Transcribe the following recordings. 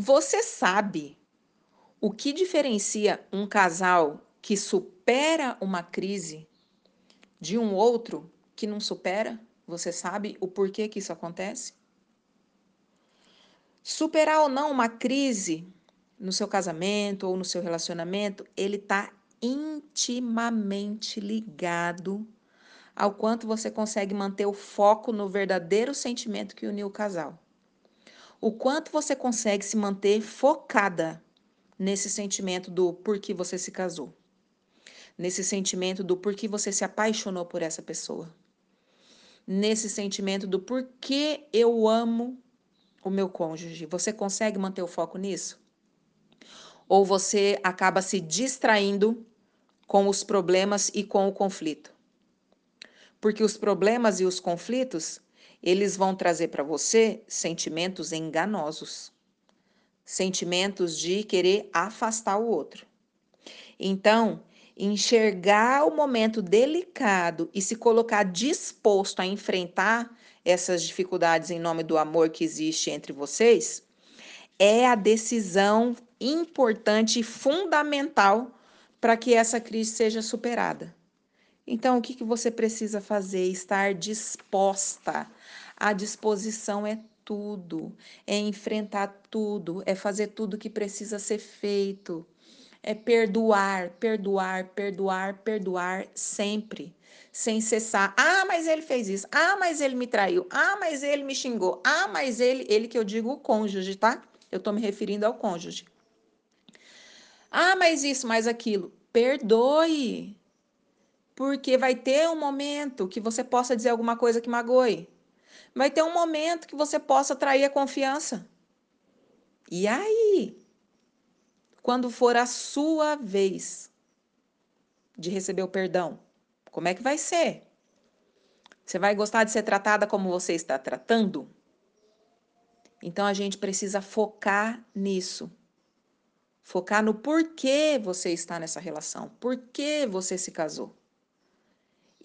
Você sabe o que diferencia um casal que supera uma crise de um outro que não supera? Você sabe o porquê que isso acontece? Superar ou não uma crise no seu casamento ou no seu relacionamento, ele está intimamente ligado ao quanto você consegue manter o foco no verdadeiro sentimento que uniu o casal. O quanto você consegue se manter focada nesse sentimento do porquê você se casou. Nesse sentimento do porquê você se apaixonou por essa pessoa. Nesse sentimento do porquê eu amo o meu cônjuge. Você consegue manter o foco nisso? Ou você acaba se distraindo com os problemas e com o conflito? Porque os problemas e os conflitos, eles vão trazer para você sentimentos enganosos. Sentimentos de querer afastar o outro. Então, enxergar o momento delicado e se colocar disposto a enfrentar essas dificuldades em nome do amor que existe entre vocês, é a decisão importante e fundamental para que essa crise seja superada. Então, o que, que você precisa fazer? Estar disposta. A disposição é tudo, é enfrentar tudo, é fazer tudo que precisa ser feito, é perdoar, perdoar, perdoar, perdoar sempre, sem cessar. Ah, mas ele fez isso. Ah, mas ele me traiu. Ah, mas ele me xingou. Ah, mas ele, ele que eu digo o cônjuge, tá? Eu tô me referindo ao cônjuge. Ah, mas isso, mais aquilo. Perdoe. Porque vai ter um momento que você possa dizer alguma coisa que magoe. Vai ter um momento que você possa trair a confiança. E aí? Quando for a sua vez de receber o perdão, como é que vai ser? Você vai gostar de ser tratada como você está tratando? Então a gente precisa focar nisso. Focar no porquê você está nessa relação, por que você se casou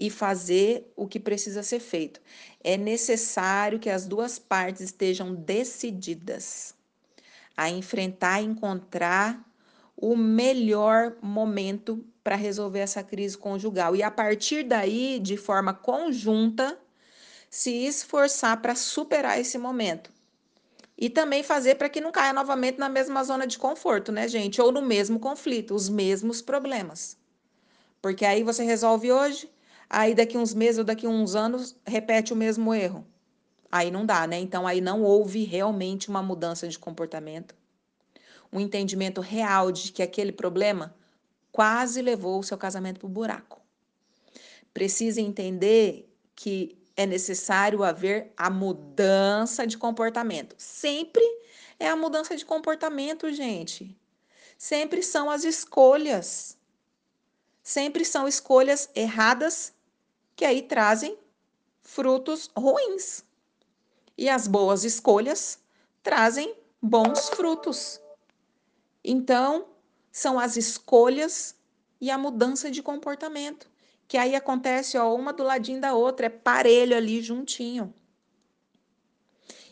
e fazer o que precisa ser feito. É necessário que as duas partes estejam decididas a enfrentar e encontrar o melhor momento para resolver essa crise conjugal. E a partir daí, de forma conjunta, se esforçar para superar esse momento. E também fazer para que não caia novamente na mesma zona de conforto, né, gente? Ou no mesmo conflito, os mesmos problemas. Porque aí você resolve hoje, aí daqui uns meses ou daqui uns anos repete o mesmo erro. Aí não dá, né? Então aí não houve realmente uma mudança de comportamento, um entendimento real de que aquele problema quase levou o seu casamento para o buraco. Precisa entender que é necessário haver a mudança de comportamento. Sempre é a mudança de comportamento, gente. Sempre são as escolhas. Sempre são escolhas erradas que aí trazem frutos ruins. E as boas escolhas trazem bons frutos. Então, são as escolhas e a mudança de comportamento, que aí acontece ó, uma do ladinho da outra, é parelho ali juntinho.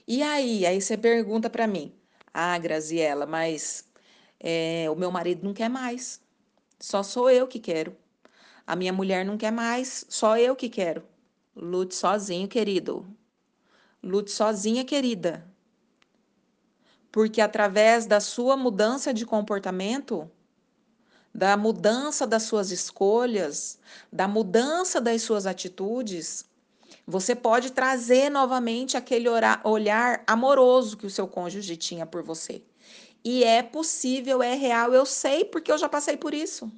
E aí, aí você pergunta para mim, ah, Graziela, mas é, o meu marido não quer mais, só sou eu que quero. A minha mulher não quer mais, só eu que quero. Lute sozinho, querido. Lute sozinha, querida. Porque através da sua mudança de comportamento, da mudança das suas escolhas, da mudança das suas atitudes, você pode trazer novamente aquele olhar amoroso que o seu cônjuge tinha por você. E é possível, é real, eu sei porque eu já passei por isso.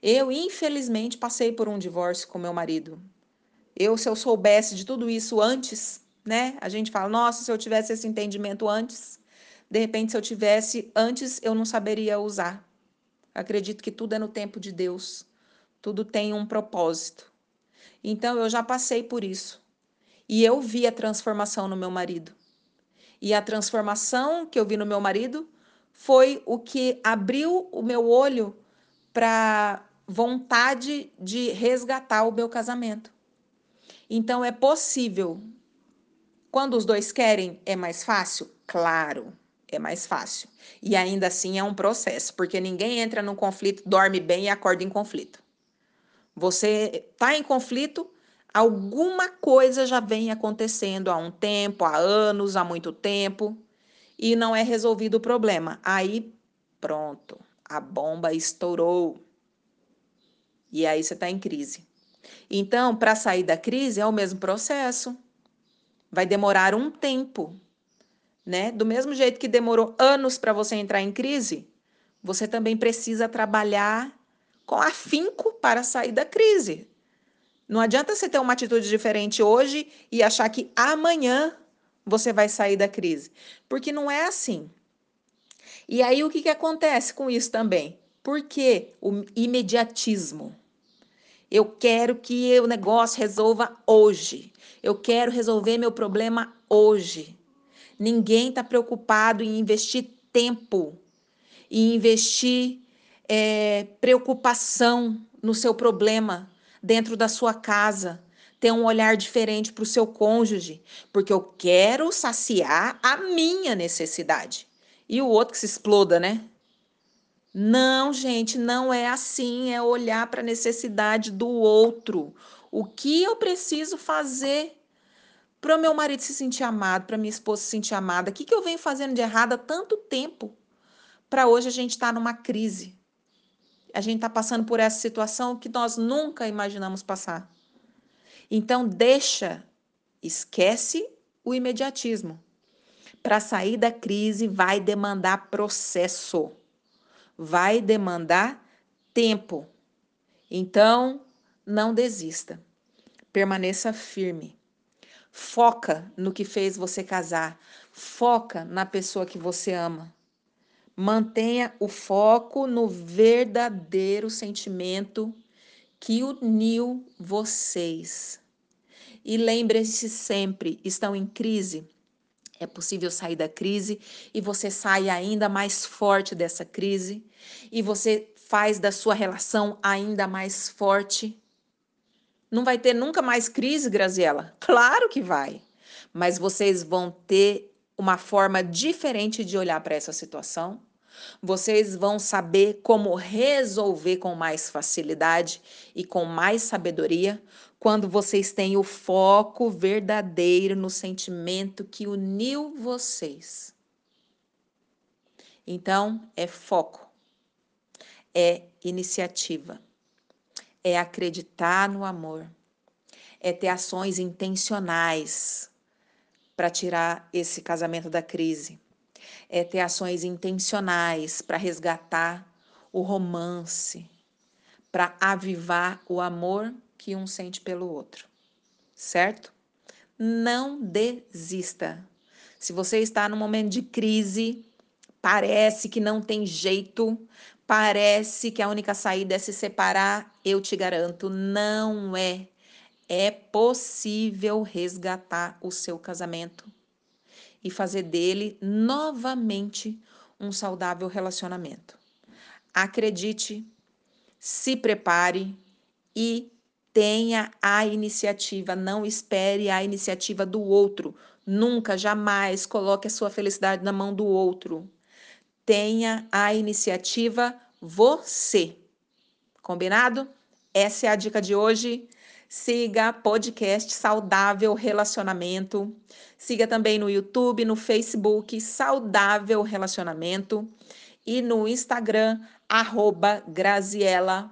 Eu, infelizmente, passei por um divórcio com meu marido. Eu, se eu soubesse de tudo isso antes, né? A gente fala, nossa, se eu tivesse esse entendimento antes, de repente, se eu tivesse antes, eu não saberia usar. Acredito que tudo é no tempo de Deus. Tudo tem um propósito. Então, eu já passei por isso. E eu vi a transformação no meu marido. E a transformação que eu vi no meu marido foi o que abriu o meu olho para vontade de resgatar o meu casamento. Então é possível. Quando os dois querem, é mais fácil? Claro. é mais fácil. E ainda assim é um processo, porque ninguém entra num conflito, dorme bem e acorda em conflito. Você está em conflito, alguma coisa já vem acontecendo há um tempo, há anos, há muito tempo, e não é resolvido o problema. Aí, pronto, a bomba estourou. E aí você está em crise. Então, para sair da crise é o mesmo processo. Vai demorar um tempo, né? Do mesmo jeito que demorou anos para você entrar em crise, você também precisa trabalhar com afinco para sair da crise. Não adianta você ter uma atitude diferente hoje e achar que amanhã você vai sair da crise, porque não é assim. E aí o que, que acontece com isso também? Porque o imediatismo. Eu quero que o negócio resolva hoje. Eu quero resolver meu problema hoje. Ninguém está preocupado em investir tempo, em investir é, preocupação no seu problema dentro da sua casa. Ter um olhar diferente para o seu cônjuge, porque eu quero saciar a minha necessidade. E o outro que se exploda, né? Não, gente, não é assim. É olhar para a necessidade do outro. O que eu preciso fazer para o meu marido se sentir amado, para minha esposa se sentir amada? O que, que eu venho fazendo de errado há tanto tempo? Para hoje a gente estar tá numa crise. A gente está passando por essa situação que nós nunca imaginamos passar. Então, deixa, esquece o imediatismo. Para sair da crise, vai demandar processo vai demandar tempo. Então, não desista. Permaneça firme. Foca no que fez você casar. Foca na pessoa que você ama. Mantenha o foco no verdadeiro sentimento que uniu vocês. E lembre-se sempre: estão em crise? É possível sair da crise e você sai ainda mais forte dessa crise e você faz da sua relação ainda mais forte. Não vai ter nunca mais crise, Graziela? Claro que vai. Mas vocês vão ter uma forma diferente de olhar para essa situação. Vocês vão saber como resolver com mais facilidade e com mais sabedoria, quando vocês têm o foco verdadeiro no sentimento que uniu vocês. Então, é foco, é iniciativa, é acreditar no amor, é ter ações intencionais para tirar esse casamento da crise, é ter ações intencionais para resgatar o romance, para avivar o amor que um sente pelo outro, certo? Não desista. Se você está num momento de crise, parece que não tem jeito, parece que a única saída é se separar, eu te garanto, não é. É possível resgatar o seu casamento e fazer dele novamente um saudável relacionamento. Acredite, se prepare e tenha a iniciativa, não espere a iniciativa do outro. Nunca, jamais coloque a sua felicidade na mão do outro. Tenha a iniciativa você. Combinado? Essa é a dica de hoje. Siga podcast Saudável Relacionamento. Siga também no YouTube, no Facebook Saudável Relacionamento e no Instagram graziela.hm.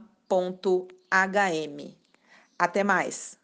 Até mais!